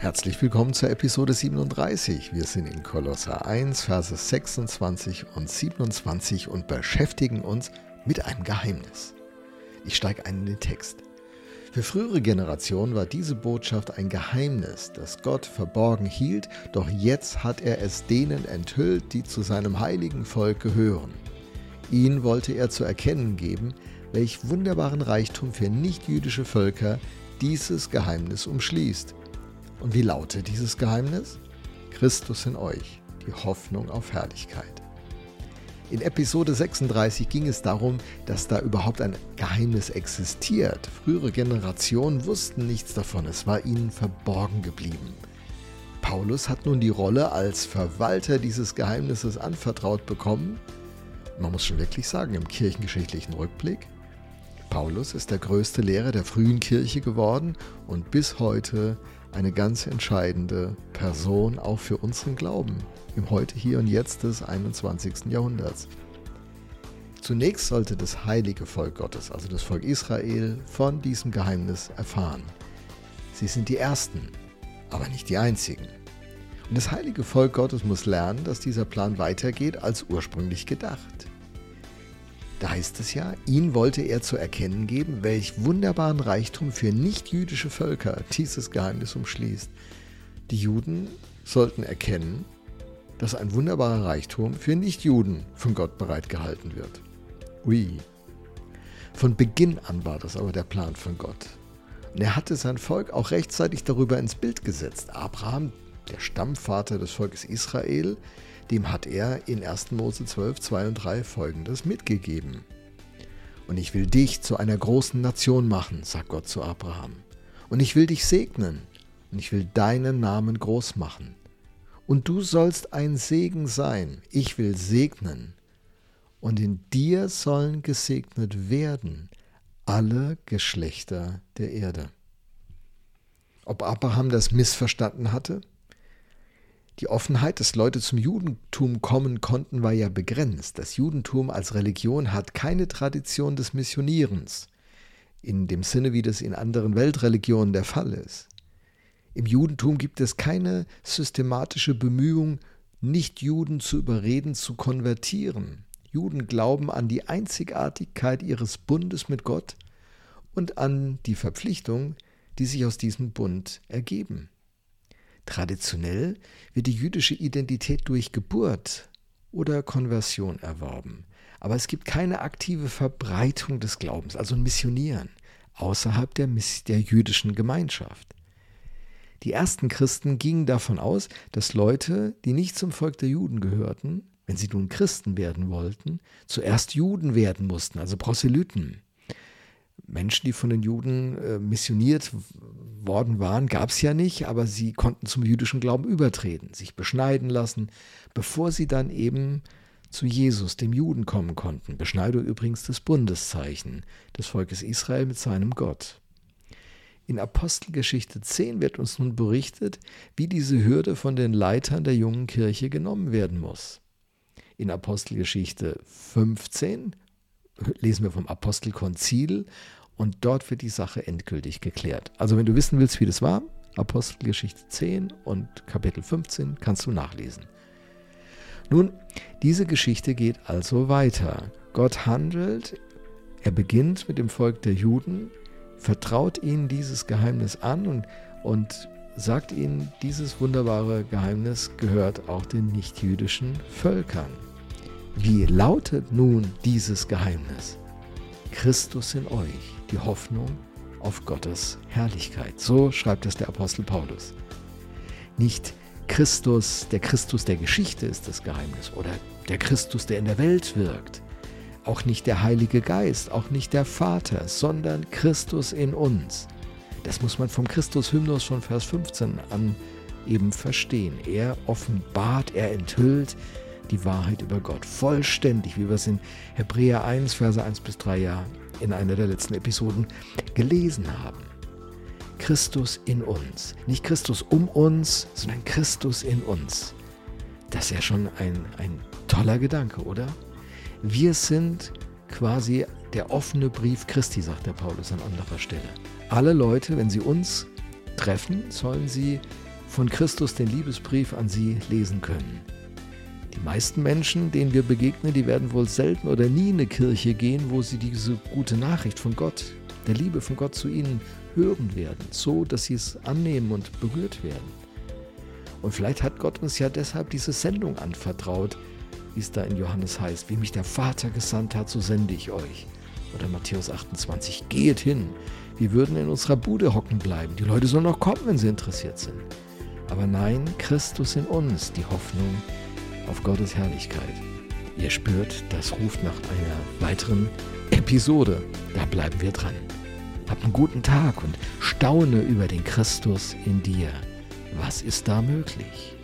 Herzlich willkommen zur Episode 37. Wir sind in Kolosser 1, Verse 26 und 27 und beschäftigen uns mit einem Geheimnis. Ich steige ein in den Text. Für frühere Generationen war diese Botschaft ein Geheimnis, das Gott verborgen hielt, doch jetzt hat er es denen enthüllt, die zu seinem heiligen Volk gehören. Ihnen wollte er zu erkennen geben, welch wunderbaren Reichtum für nichtjüdische Völker dieses Geheimnis umschließt und wie lautet dieses Geheimnis? Christus in euch, die Hoffnung auf Herrlichkeit. In Episode 36 ging es darum, dass da überhaupt ein Geheimnis existiert. Frühere Generationen wussten nichts davon, es war ihnen verborgen geblieben. Paulus hat nun die Rolle als Verwalter dieses Geheimnisses anvertraut bekommen. Man muss schon wirklich sagen, im kirchengeschichtlichen Rückblick, Paulus ist der größte Lehrer der frühen Kirche geworden und bis heute eine ganz entscheidende Person auch für unseren Glauben im Heute, Hier und Jetzt des 21. Jahrhunderts. Zunächst sollte das heilige Volk Gottes, also das Volk Israel, von diesem Geheimnis erfahren. Sie sind die Ersten, aber nicht die Einzigen. Und das heilige Volk Gottes muss lernen, dass dieser Plan weitergeht als ursprünglich gedacht. Da heißt es ja, ihn wollte er zu erkennen geben, welch wunderbaren Reichtum für nichtjüdische Völker dieses Geheimnis umschließt. Die Juden sollten erkennen, dass ein wunderbarer Reichtum für Nichtjuden von Gott bereitgehalten wird. Ui. Von Beginn an war das aber der Plan von Gott. Und er hatte sein Volk auch rechtzeitig darüber ins Bild gesetzt. Abraham, der Stammvater des Volkes Israel, dem hat er in 1. Mose 12, 2 und 3 folgendes mitgegeben. Und ich will dich zu einer großen Nation machen, sagt Gott zu Abraham. Und ich will dich segnen und ich will deinen Namen groß machen. Und du sollst ein Segen sein. Ich will segnen. Und in dir sollen gesegnet werden alle Geschlechter der Erde. Ob Abraham das missverstanden hatte? Die Offenheit, dass Leute zum Judentum kommen konnten, war ja begrenzt. Das Judentum als Religion hat keine Tradition des Missionierens, in dem Sinne, wie das in anderen Weltreligionen der Fall ist. Im Judentum gibt es keine systematische Bemühung, Nichtjuden zu überreden, zu konvertieren. Juden glauben an die Einzigartigkeit ihres Bundes mit Gott und an die Verpflichtung, die sich aus diesem Bund ergeben. Traditionell wird die jüdische Identität durch Geburt oder Konversion erworben. Aber es gibt keine aktive Verbreitung des Glaubens, also ein Missionieren, außerhalb der, der jüdischen Gemeinschaft. Die ersten Christen gingen davon aus, dass Leute, die nicht zum Volk der Juden gehörten, wenn sie nun Christen werden wollten, zuerst Juden werden mussten, also Proselyten. Menschen, die von den Juden äh, missioniert worden waren, gab es ja nicht, aber sie konnten zum jüdischen Glauben übertreten, sich beschneiden lassen, bevor sie dann eben zu Jesus, dem Juden, kommen konnten. Beschneidung übrigens das Bundeszeichen des Volkes Israel mit seinem Gott. In Apostelgeschichte 10 wird uns nun berichtet, wie diese Hürde von den Leitern der jungen Kirche genommen werden muss. In Apostelgeschichte 15 lesen wir vom Apostelkonzil und dort wird die Sache endgültig geklärt. Also wenn du wissen willst, wie das war, Apostelgeschichte 10 und Kapitel 15 kannst du nachlesen. Nun, diese Geschichte geht also weiter. Gott handelt, er beginnt mit dem Volk der Juden, vertraut ihnen dieses Geheimnis an und, und sagt ihnen, dieses wunderbare Geheimnis gehört auch den nichtjüdischen Völkern. Wie lautet nun dieses Geheimnis? Christus in euch, die Hoffnung auf Gottes Herrlichkeit. So schreibt es der Apostel Paulus. Nicht Christus, der Christus der Geschichte ist das Geheimnis oder der Christus, der in der Welt wirkt. Auch nicht der Heilige Geist, auch nicht der Vater, sondern Christus in uns. Das muss man vom Christus-Hymnus von Vers 15 an eben verstehen. Er offenbart, er enthüllt die Wahrheit über Gott vollständig, wie wir es in Hebräer 1, Verse 1 bis 3 ja in einer der letzten Episoden gelesen haben. Christus in uns. Nicht Christus um uns, sondern Christus in uns. Das ist ja schon ein, ein toller Gedanke, oder? Wir sind quasi der offene Brief Christi, sagt der Paulus an anderer Stelle. Alle Leute, wenn sie uns treffen, sollen sie von Christus den Liebesbrief an sie lesen können. Die meisten Menschen, denen wir begegnen, die werden wohl selten oder nie in eine Kirche gehen, wo sie diese gute Nachricht von Gott, der Liebe von Gott zu ihnen hören werden, so dass sie es annehmen und berührt werden. Und vielleicht hat Gott uns ja deshalb diese Sendung anvertraut, wie es da in Johannes heißt, wie mich der Vater gesandt hat, so sende ich euch. Oder Matthäus 28, geht hin. Wir würden in unserer Bude hocken bleiben. Die Leute sollen noch kommen, wenn sie interessiert sind. Aber nein, Christus in uns, die Hoffnung auf Gottes Herrlichkeit. Ihr spürt, das ruft nach einer weiteren Episode. Da bleiben wir dran. Hab einen guten Tag und staune über den Christus in dir. Was ist da möglich?